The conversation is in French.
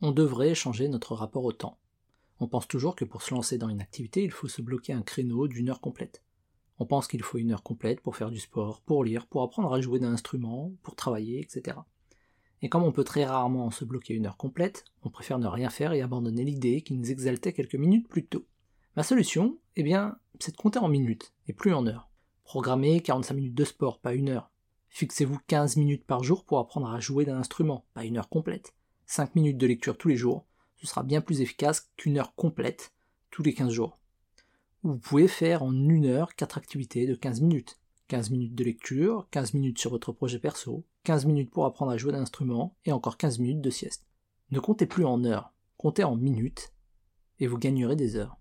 on devrait changer notre rapport au temps. On pense toujours que pour se lancer dans une activité, il faut se bloquer un créneau d'une heure complète. On pense qu'il faut une heure complète pour faire du sport, pour lire, pour apprendre à jouer d'un instrument, pour travailler, etc. Et comme on peut très rarement se bloquer une heure complète, on préfère ne rien faire et abandonner l'idée qui nous exaltait quelques minutes plus tôt. Ma solution, eh bien, c'est de compter en minutes, et plus en heures. Programmez 45 minutes de sport, pas une heure. Fixez-vous 15 minutes par jour pour apprendre à jouer d'un instrument, pas une heure complète. 5 minutes de lecture tous les jours, ce sera bien plus efficace qu'une heure complète tous les 15 jours. Vous pouvez faire en une heure 4 activités de 15 minutes. 15 minutes de lecture, 15 minutes sur votre projet perso, 15 minutes pour apprendre à jouer d'un instrument et encore 15 minutes de sieste. Ne comptez plus en heures, comptez en minutes et vous gagnerez des heures.